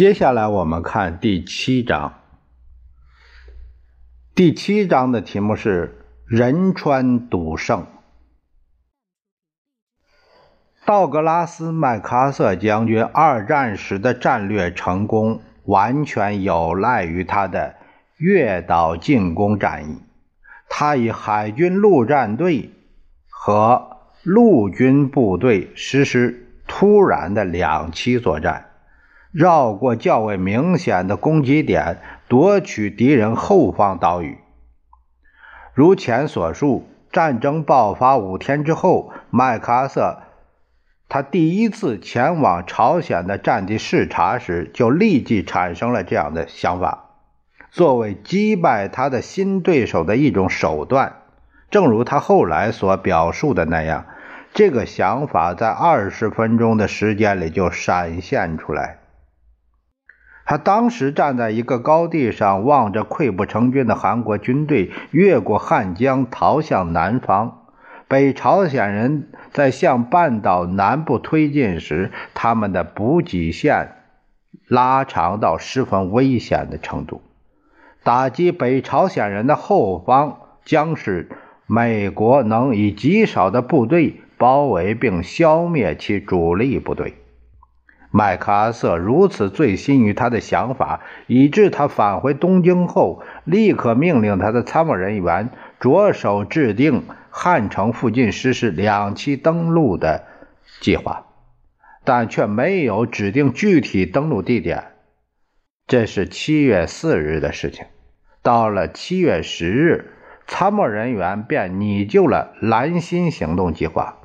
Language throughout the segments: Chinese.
接下来我们看第七章。第七章的题目是“仁川赌圣”。道格拉斯·麦克阿瑟将军二战时的战略成功，完全有赖于他的越岛进攻战役。他以海军陆战队和陆军部队实施突然的两栖作战。绕过较为明显的攻击点，夺取敌人后方岛屿。如前所述，战争爆发五天之后，麦克阿瑟他第一次前往朝鲜的战地视察时，就立即产生了这样的想法：作为击败他的新对手的一种手段。正如他后来所表述的那样，这个想法在二十分钟的时间里就闪现出来。他当时站在一个高地上，望着溃不成军的韩国军队越过汉江逃向南方。北朝鲜人在向半岛南部推进时，他们的补给线拉长到十分危险的程度。打击北朝鲜人的后方，将使美国能以极少的部队包围并消灭其主力部队。麦克阿瑟如此醉心于他的想法，以致他返回东京后，立刻命令他的参谋人员着手制定汉城附近实施两栖登陆的计划，但却没有指定具体登陆地点。这是七月四日的事情。到了七月十日，参谋人员便拟就了蓝心行动计划。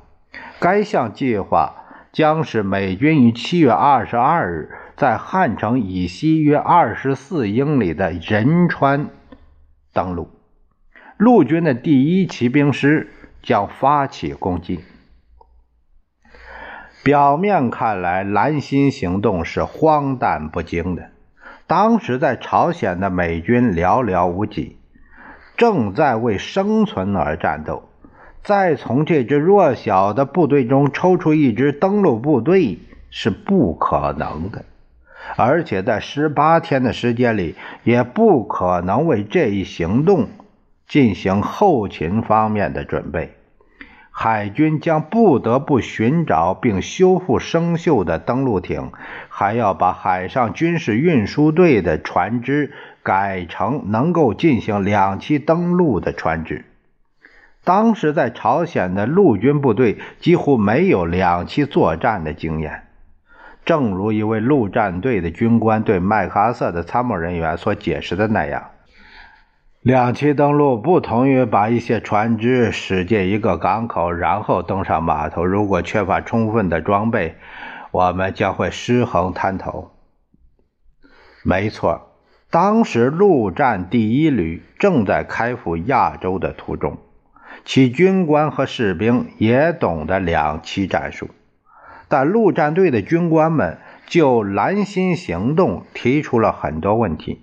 该项计划。将使美军于七月二十二日在汉城以西约二十四英里的仁川登陆，陆军的第一骑兵师将发起攻击。表面看来，蓝心行动是荒诞不经的。当时在朝鲜的美军寥寥无几，正在为生存而战斗。再从这支弱小的部队中抽出一支登陆部队是不可能的，而且在十八天的时间里也不可能为这一行动进行后勤方面的准备。海军将不得不寻找并修复生锈的登陆艇，还要把海上军事运输队的船只改成能够进行两栖登陆的船只。当时在朝鲜的陆军部队几乎没有两栖作战的经验，正如一位陆战队的军官对麦克阿瑟的参谋人员所解释的那样：“两栖登陆不同于把一些船只驶进一个港口，然后登上码头。如果缺乏充分的装备，我们将会失衡滩头。”没错，当时陆战第一旅正在开赴亚洲的途中。其军官和士兵也懂得两栖战术，但陆战队的军官们就蓝心行动提出了很多问题：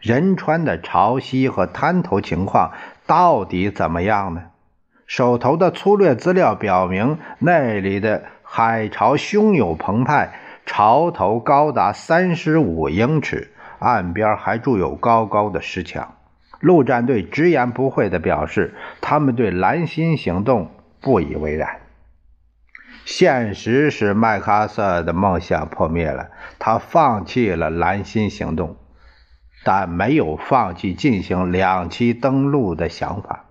仁川的潮汐和滩头情况到底怎么样呢？手头的粗略资料表明，那里的海潮汹涌澎湃，潮头高达三十五英尺，岸边还筑有高高的石墙。陆战队直言不讳地表示，他们对蓝心行动不以为然。现实使麦克阿瑟的梦想破灭了，他放弃了蓝心行动，但没有放弃进行两栖登陆的想法。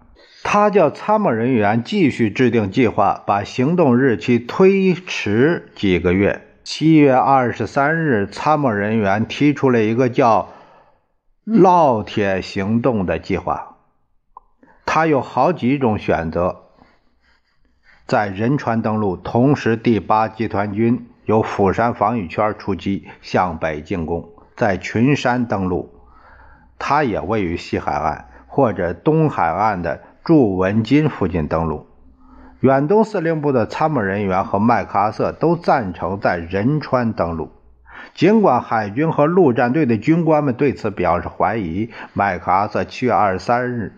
他叫参谋人员继续制定计划，把行动日期推迟几个月。七月二十三日，参谋人员提出了一个叫。烙铁行动的计划，他。有好几种选择：在仁川登陆，同时第八集团军由釜山防御圈出击，向北进攻；在群山登陆，它也位于西海岸或者东海岸的驻文津附近登陆。远东司令部的参谋人员和麦克阿瑟都赞成在仁川登陆。尽管海军和陆战队的军官们对此表示怀疑，麦克阿瑟七月二十三日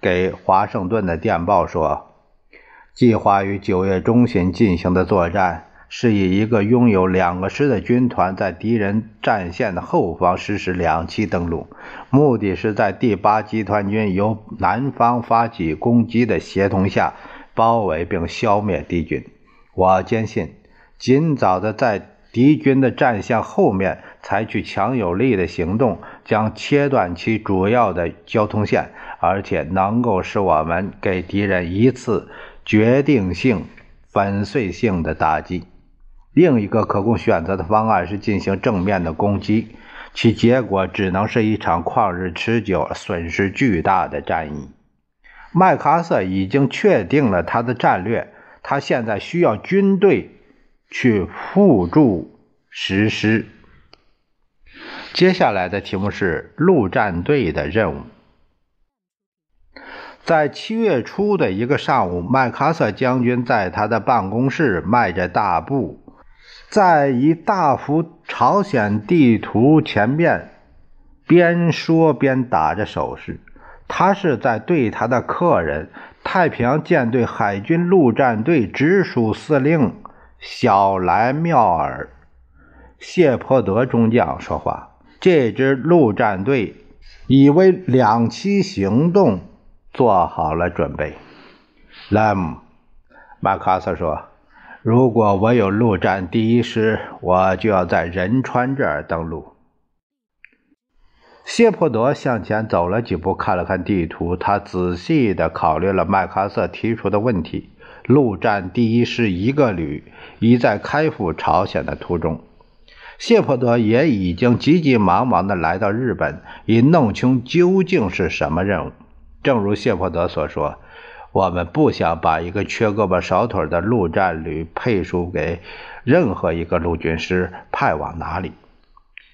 给华盛顿的电报说：“计划于九月中旬进行的作战是以一个拥有两个师的军团在敌人战线的后方实施两栖登陆，目的是在第八集团军由南方发起攻击的协同下包围并消灭敌军。我坚信，尽早的在。”敌军的战线后面采取强有力的行动，将切断其主要的交通线，而且能够使我们给敌人一次决定性、粉碎性的打击。另一个可供选择的方案是进行正面的攻击，其结果只能是一场旷日持久、损失巨大的战役。麦克阿瑟已经确定了他的战略，他现在需要军队。去辅助实施。接下来的题目是陆战队的任务。在七月初的一个上午，麦克阿瑟将军在他的办公室迈着大步，在一大幅朝鲜地图前面边说边打着手势。他是在对他的客人——太平洋舰队海军陆战队直属司令。小莱缪尔·谢泼德中将说话：“这支陆战队已为两栖行动做好了准备。”莱姆·麦克阿瑟说：“如果我有陆战第一师，我就要在仁川这儿登陆。”谢泼德向前走了几步，看了看地图，他仔细地考虑了麦克阿瑟提出的问题。陆战第一师一个旅已在开赴朝鲜的途中，谢泼德也已经急急忙忙地来到日本，以弄清究竟是什么任务。正如谢泼德所说，我们不想把一个缺胳膊少腿的陆战旅配属给任何一个陆军师，派往哪里？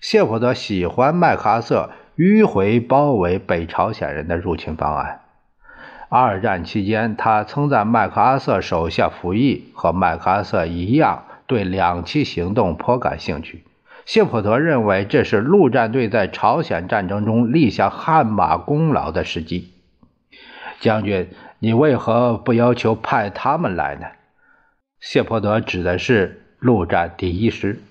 谢泼德喜欢麦克阿瑟迂回包围北朝鲜人的入侵方案。二战期间，他曾在麦克阿瑟手下服役，和麦克阿瑟一样，对两栖行动颇感兴趣。谢普特认为这是陆战队在朝鲜战争中立下汗马功劳的时机。将军，你为何不要求派他们来呢？谢泼德指的是陆战第一师。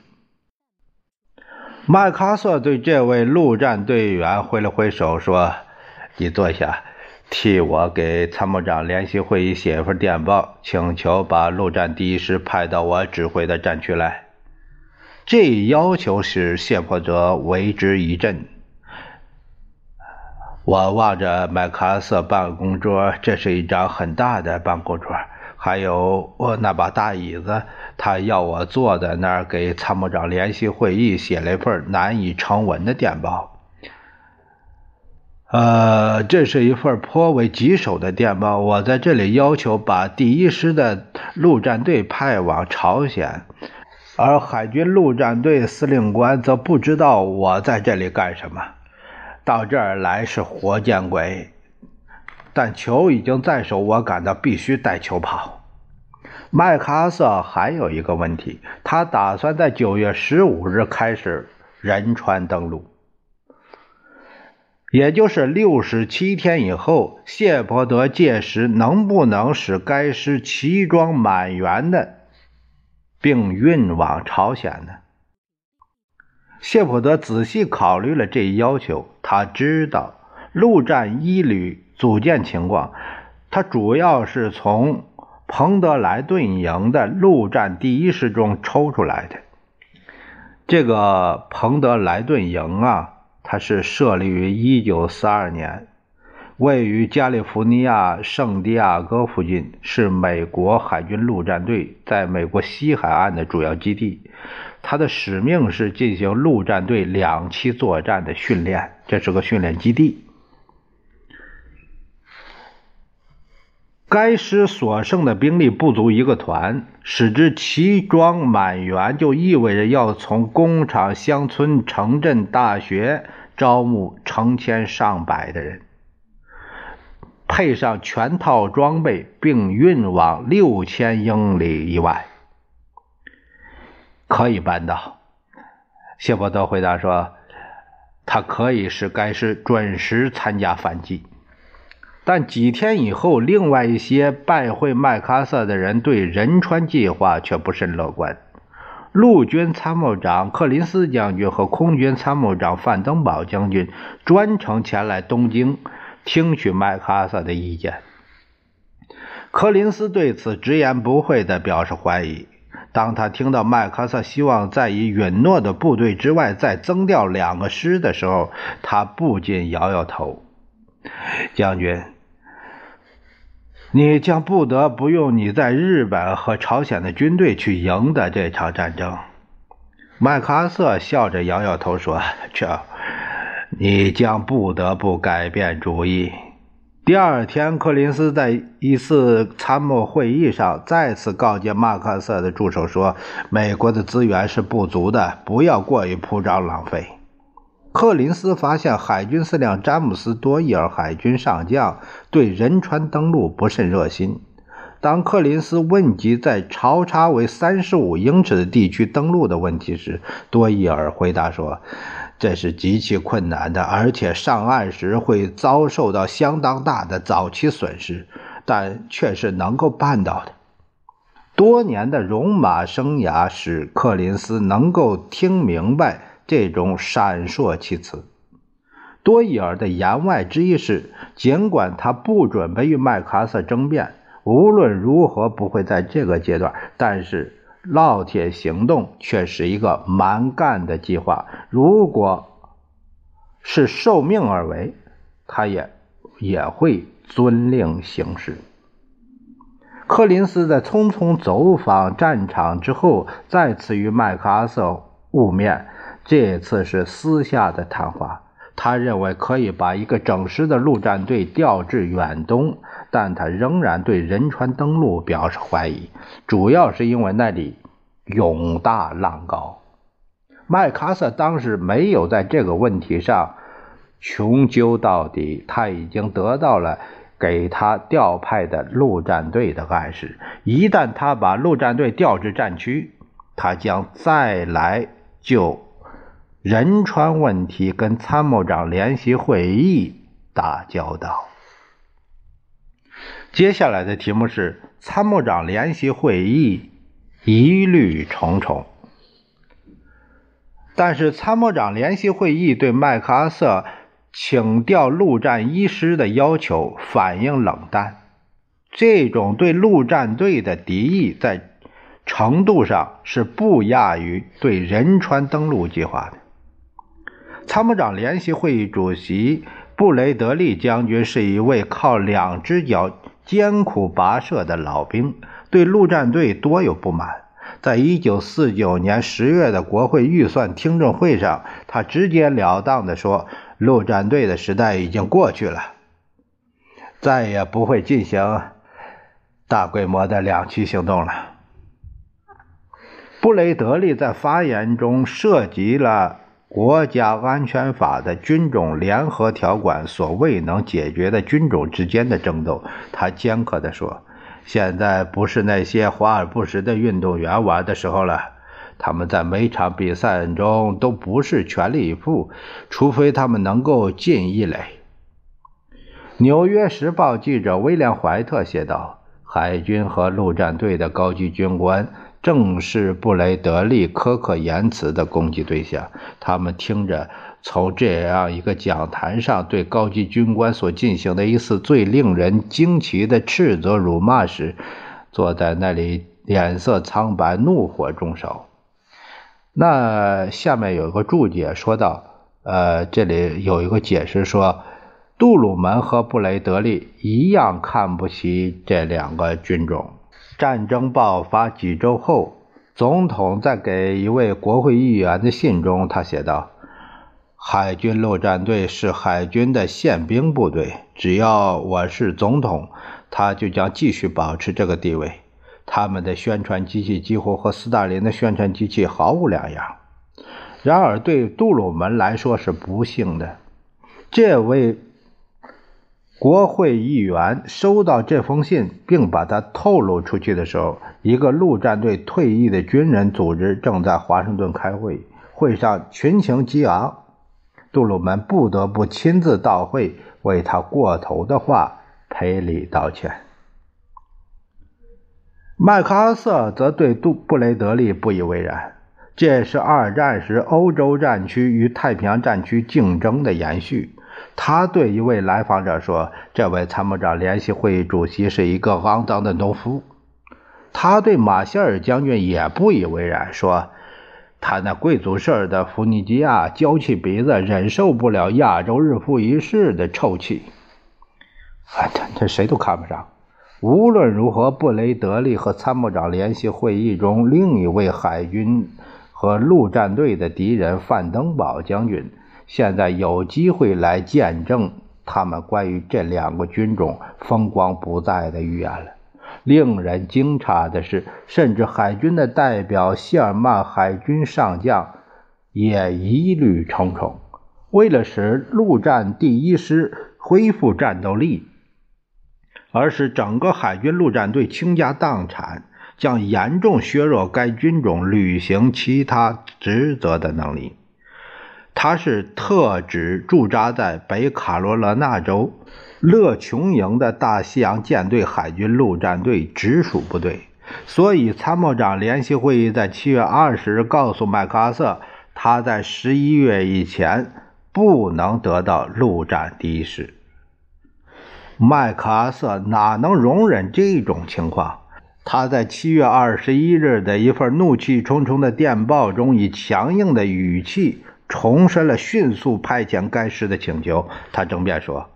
麦克阿瑟对这位陆战队员挥了挥手，说：“你坐下。”替我给参谋长联席会议写一份电报，请求把陆战第一师派到我指挥的战区来。这要求使谢泼德为之一振。我望着麦克阿瑟办公桌，这是一张很大的办公桌，还有我那把大椅子。他要我坐在那儿给参谋长联席会议写了一份难以成文的电报。呃，这是一份颇为棘手的电报。我在这里要求把第一师的陆战队派往朝鲜，而海军陆战队司令官则不知道我在这里干什么。到这儿来是活见鬼，但球已经在手，我感到必须带球跑。麦克阿瑟还有一个问题，他打算在九月十五日开始仁川登陆。也就是六十七天以后，谢泼德届时能不能使该师齐装满员的，并运往朝鲜呢？谢泼德仔细考虑了这一要求，他知道陆战一旅组建情况，他主要是从彭德莱顿营的陆战第一师中抽出来的。这个彭德莱顿营啊。它是设立于1942年，位于加利福尼亚圣地亚哥附近，是美国海军陆战队在美国西海岸的主要基地。它的使命是进行陆战队两栖作战的训练，这是个训练基地。该师所剩的兵力不足一个团，使之齐装满员，就意味着要从工厂、乡村、城镇、大学招募成千上百的人，配上全套装备，并运往六千英里以外。可以办到，谢伯德回答说：“他可以使该师准时参加反击。”但几天以后，另外一些拜会麦克阿瑟的人对仁川计划却不甚乐观。陆军参谋长克林斯将军和空军参谋长范登堡将军专程前来东京听取麦克阿瑟的意见。柯林斯对此直言不讳地表示怀疑。当他听到麦克阿瑟希望在以允诺的部队之外再增调两个师的时候，他不禁摇摇头。将军，你将不得不用你在日本和朝鲜的军队去赢得这场战争。麦克阿瑟笑着摇摇头说：“这，你将不得不改变主意。”第二天，柯林斯在一次参谋会议上再次告诫麦克阿瑟的助手说：“美国的资源是不足的，不要过于铺张浪费。”柯林斯发现海军司令詹姆斯·多伊尔海军上将对仁川登陆不甚热心。当柯林斯问及在潮差为三十五英尺的地区登陆的问题时，多伊尔回答说。这是极其困难的，而且上岸时会遭受到相当大的早期损失，但却是能够办到的。多年的戎马生涯使克林斯能够听明白这种闪烁其词。多伊尔的言外之意是，尽管他不准备与麦克阿瑟争辩，无论如何不会在这个阶段，但是。烙铁行动却是一个蛮干的计划。如果是受命而为，他也也会遵令行事。柯林斯在匆匆走访战场之后，再次与麦克阿瑟晤面，这次是私下的谈话。他认为可以把一个整师的陆战队调至远东，但他仍然对仁川登陆表示怀疑，主要是因为那里涌大浪高。麦克阿瑟当时没有在这个问题上穷究到底，他已经得到了给他调派的陆战队的暗示。一旦他把陆战队调至战区，他将再来就。仁川问题跟参谋长联席会议打交道。接下来的题目是参谋长联席会议疑虑重重，但是参谋长联席会议对麦克阿瑟请调陆战一师的要求反应冷淡，这种对陆战队的敌意在程度上是不亚于对仁川登陆计划的。参谋长联席会议主席布雷德利将军是一位靠两只脚艰苦跋涉的老兵，对陆战队多有不满。在一九四九年十月的国会预算听证会上，他直截了当地说：“陆战队的时代已经过去了，再也不会进行大规模的两栖行动了。”布雷德利在发言中涉及了。国家安全法的军种联合条款所未能解决的军种之间的争斗，他尖刻地说：“现在不是那些华而不实的运动员玩的时候了。他们在每场比赛中都不是全力以赴，除非他们能够进一垒。”《纽约时报》记者威廉·怀特写道：“海军和陆战队的高级军官。”正是布雷德利苛刻言辞的攻击对象。他们听着从这样一个讲坛上对高级军官所进行的一次最令人惊奇的斥责辱骂时，坐在那里脸色苍白，怒火中烧。那下面有一个注解说道：“呃，这里有一个解释说，杜鲁门和布雷德利一样看不起这两个军种。”战争爆发几周后，总统在给一位国会议员的信中，他写道：“海军陆战队是海军的宪兵部队。只要我是总统，他就将继续保持这个地位。他们的宣传机器几乎和斯大林的宣传机器毫无两样。然而，对杜鲁门来说是不幸的。这位国会议员收到这封信，并把它透露出去的时候，一个陆战队退役的军人组织正在华盛顿开会，会上群情激昂。杜鲁门不得不亲自到会，为他过头的话赔礼道歉。麦克阿瑟则对杜布雷德利不以为然，这是二战时欧洲战区与太平洋战区竞争的延续。他对一位来访者说：“这位参谋长联席会议主席是一个肮脏的农夫。”他对马歇尔将军也不以为然，说：“他那贵族式的弗尼基亚娇气鼻子忍受不了亚洲日复一日的臭气。”反正这谁都看不上。无论如何，布雷德利和参谋长联席会议中另一位海军和陆战队的敌人范登堡将军。现在有机会来见证他们关于这两个军种风光不再的预言了。令人惊诧的是，甚至海军的代表谢尔曼海军上将也疑虑重重。为了使陆战第一师恢复战斗力，而使整个海军陆战队倾家荡产，将严重削弱该军种履行其他职责的能力。他是特指驻扎在北卡罗来纳州勒琼营的大西洋舰队海军陆战队直属部队，所以参谋长联席会议在七月二十日告诉麦克阿瑟，他在十一月以前不能得到陆战第一师。麦克阿瑟哪能容忍这种情况？他在七月二十一日的一份怒气冲冲的电报中，以强硬的语气。重申了迅速派遣该师的请求。他争辩说，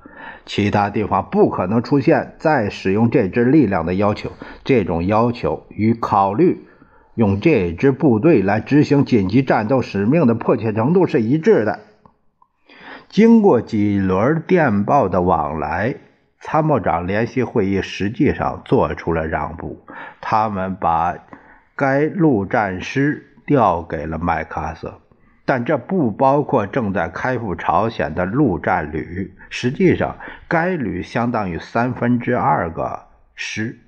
其他地方不可能出现再使用这支力量的要求。这种要求与考虑用这支部队来执行紧急战斗使命的迫切程度是一致的。经过几轮电报的往来，参谋长联席会议实际上做出了让步。他们把该陆战师调给了麦克阿瑟。但这不包括正在开赴朝鲜的陆战旅。实际上，该旅相当于三分之二个师。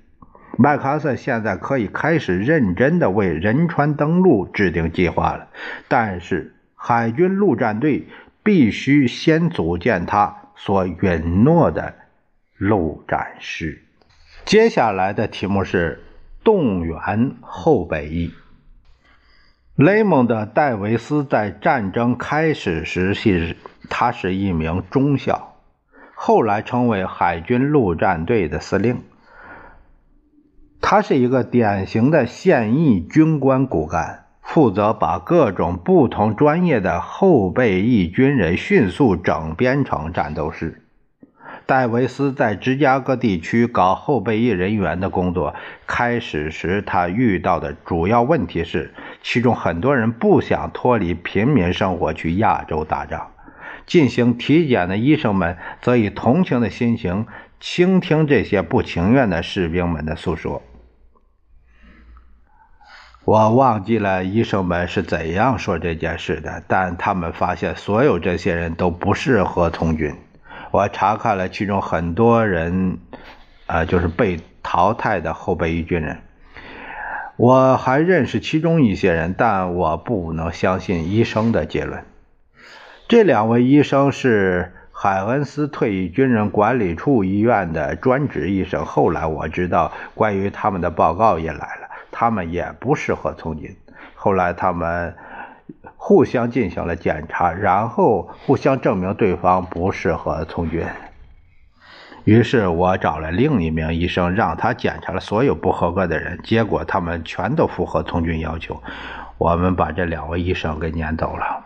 麦克阿瑟现在可以开始认真地为仁川登陆制定计划了。但是，海军陆战队必须先组建他所允诺的陆战师。接下来的题目是动员后备役。雷蒙德·戴维斯在战争开始时是，他是一名中校，后来成为海军陆战队的司令。他是一个典型的现役军官骨干，负责把各种不同专业的后备役军人迅速整编成战斗师。戴维斯在芝加哥地区搞后备役人员的工作。开始时，他遇到的主要问题是，其中很多人不想脱离平民生活去亚洲打仗。进行体检的医生们则以同情的心情倾听这些不情愿的士兵们的诉说。我忘记了医生们是怎样说这件事的，但他们发现所有这些人都不适合从军。我查看了其中很多人，啊，就是被淘汰的后备役军人。我还认识其中一些人，但我不能相信医生的结论。这两位医生是海恩斯退役军人管理处医院的专职医生。后来我知道，关于他们的报告也来了，他们也不适合从军。后来他们。互相进行了检查，然后互相证明对方不适合从军。于是我找了另一名医生，让他检查了所有不合格的人，结果他们全都符合从军要求。我们把这两位医生给撵走了。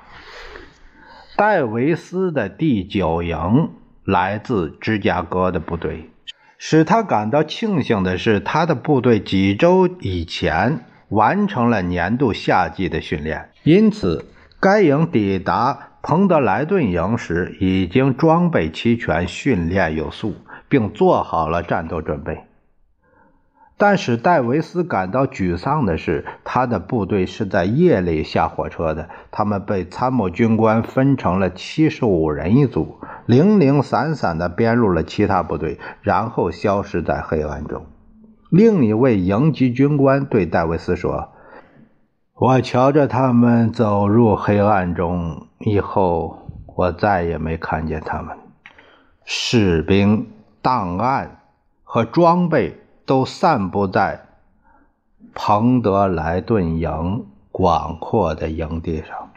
戴维斯的第九营来自芝加哥的部队，使他感到庆幸的是，他的部队几周以前。完成了年度夏季的训练，因此该营抵达彭德莱顿营时已经装备齐全、训练有素，并做好了战斗准备。但使戴维斯感到沮丧的是，他的部队是在夜里下火车的。他们被参谋军官分成了七十五人一组，零零散散地编入了其他部队，然后消失在黑暗中。另一位营级军官对戴维斯说：“我瞧着他们走入黑暗中以后，我再也没看见他们。士兵、档案和装备。”都散布在彭德莱顿营广阔的营地上，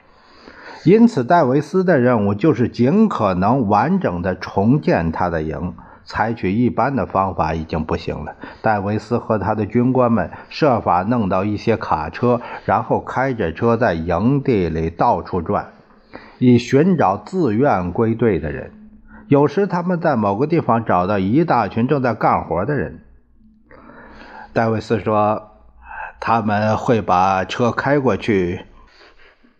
因此戴维斯的任务就是尽可能完整的重建他的营。采取一般的方法已经不行了。戴维斯和他的军官们设法弄到一些卡车，然后开着车在营地里到处转，以寻找自愿归队的人。有时他们在某个地方找到一大群正在干活的人。戴维斯说：“他们会把车开过去。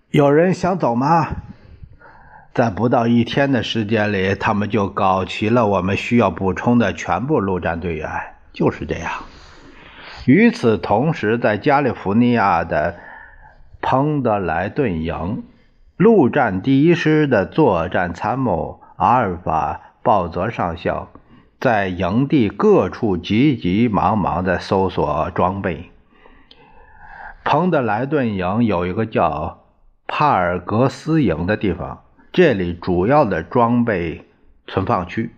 有人想走吗？在不到一天的时间里，他们就搞齐了我们需要补充的全部陆战队员。就是这样。与此同时，在加利福尼亚的彭德莱顿营，陆战第一师的作战参谋阿尔法·鲍泽上校。”在营地各处急急忙忙地搜索装备。彭德莱顿营有一个叫帕尔格斯营的地方，这里主要的装备存放区，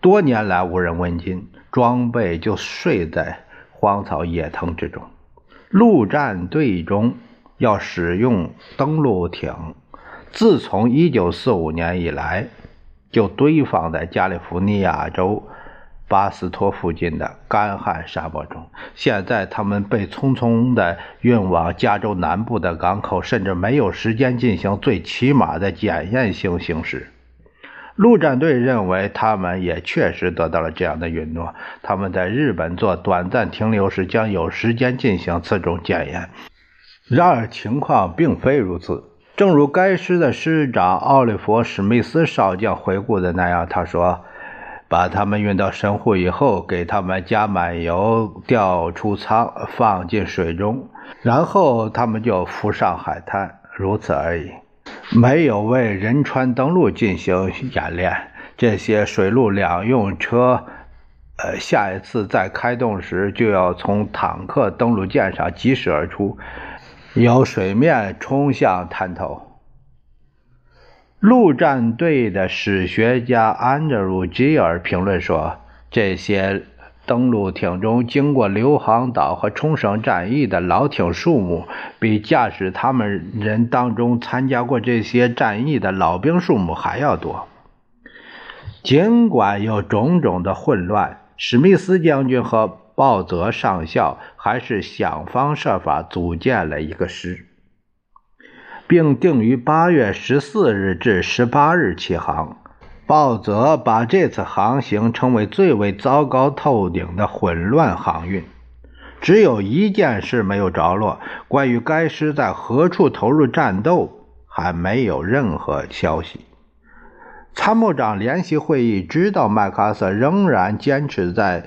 多年来无人问津，装备就睡在荒草野藤之中。陆战队中要使用登陆艇，自从1945年以来。就堆放在加利福尼亚州巴斯托附近的干旱沙漠中。现在，他们被匆匆地运往加州南部的港口，甚至没有时间进行最起码的检验性行驶。陆战队认为，他们也确实得到了这样的允诺：他们在日本做短暂停留时，将有时间进行此种检验。然而，情况并非如此。正如该师的师长奥利弗·史密斯少将回顾的那样，他说：“把他们运到神户以后，给他们加满油，调出舱，放进水中，然后他们就浮上海滩，如此而已。没有为仁川登陆进行演练。这些水陆两用车，呃，下一次再开动时，就要从坦克登陆舰上疾驶而出。”由水面冲向滩头。陆战队的史学家安德鲁·吉尔评论说：“这些登陆艇中经过硫磺岛和冲绳战役的老艇数目，比驾驶他们人当中参加过这些战役的老兵数目还要多。尽管有种种的混乱，史密斯将军和。”鲍泽上校还是想方设法组建了一个师，并定于八月十四日至十八日起航。鲍泽把这次航行称为最为糟糕透顶的混乱航运。只有一件事没有着落：关于该师在何处投入战斗，还没有任何消息。参谋长联席会议知道麦克阿瑟仍然坚持在。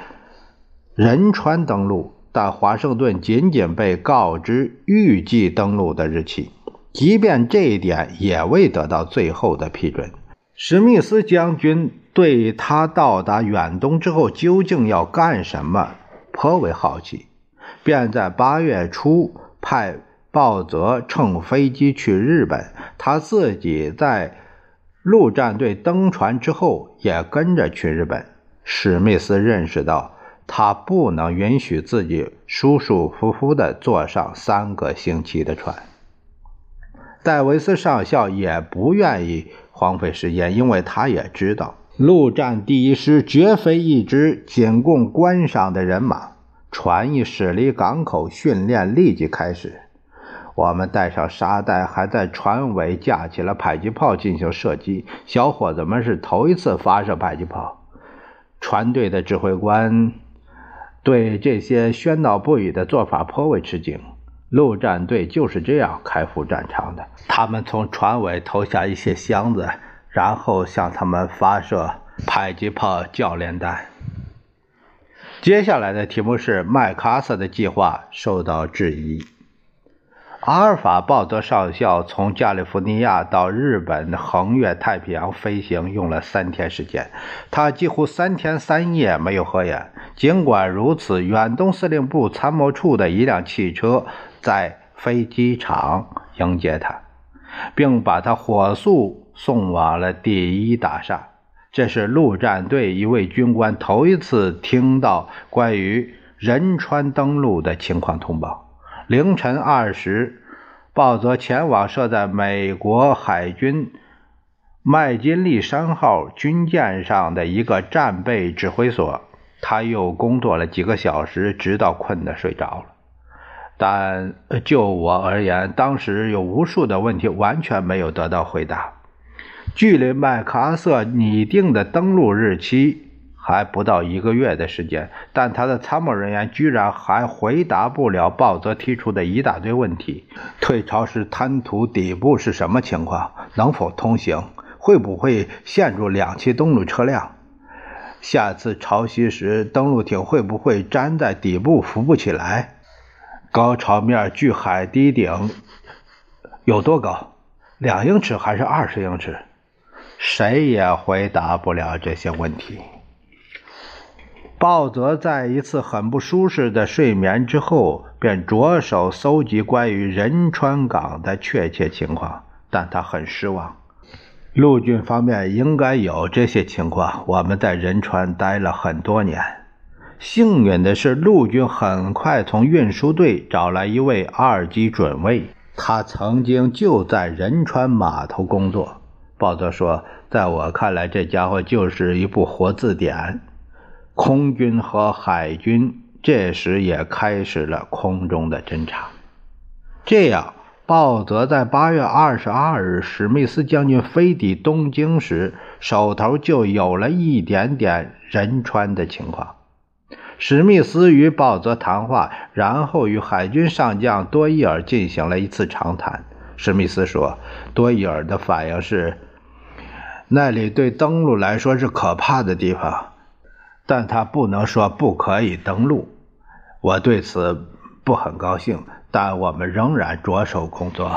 仁川登陆，但华盛顿仅仅被告知预计登陆的日期，即便这一点也未得到最后的批准。史密斯将军对他到达远东之后究竟要干什么颇为好奇，便在八月初派鲍泽乘飞机去日本，他自己在陆战队登船之后也跟着去日本。史密斯认识到。他不能允许自己舒舒服服地坐上三个星期的船。戴维斯上校也不愿意荒废时间，因为他也知道陆战第一师绝非一支仅供观赏的人马。船一驶离港口，训练立即开始。我们带上沙袋，还在船尾架起了迫击炮进行射击。小伙子们是头一次发射迫击炮。船队的指挥官。对这些喧闹不已的做法颇为吃惊。陆战队就是这样开赴战场的。他们从船尾投下一些箱子，然后向他们发射迫击炮教练弹。接下来的题目是麦克阿瑟的计划受到质疑。阿尔法·鲍德上校从加利福尼亚到日本横越太平洋飞行用了三天时间，他几乎三天三夜没有合眼。尽管如此，远东司令部参谋处的一辆汽车在飞机场迎接他，并把他火速送往了第一大厦。这是陆战队一位军官头一次听到关于仁川登陆的情况通报。凌晨二时，鲍泽前往设在美国海军麦金利山号军舰上的一个战备指挥所。他又工作了几个小时，直到困得睡着了。但就我而言，当时有无数的问题完全没有得到回答。距离麦克阿瑟拟定的登陆日期。还不到一个月的时间，但他的参谋人员居然还回答不了鲍泽提出的一大堆问题：退潮时滩涂底部是什么情况？能否通行？会不会陷住两栖登陆车辆？下次潮汐时登陆艇会不会粘在底部浮不起来？高潮面距海堤顶有多高？两英尺还是二十英尺？谁也回答不了这些问题。鲍泽在一次很不舒适的睡眠之后，便着手搜集关于仁川港的确切情况，但他很失望。陆军方面应该有这些情况。我们在仁川待了很多年。幸运的是，陆军很快从运输队找来一位二级准尉，他曾经就在仁川码头工作。鲍泽说：“在我看来，这家伙就是一部活字典。”空军和海军这时也开始了空中的侦察。这样，鲍泽在八月二十二日史密斯将军飞抵东京时，手头就有了一点点仁川的情况。史密斯与鲍泽谈话，然后与海军上将多伊尔进行了一次长谈。史密斯说：“多伊尔的反应是，那里对登陆来说是可怕的地方。”但他不能说不可以登陆，我对此不很高兴。但我们仍然着手工作。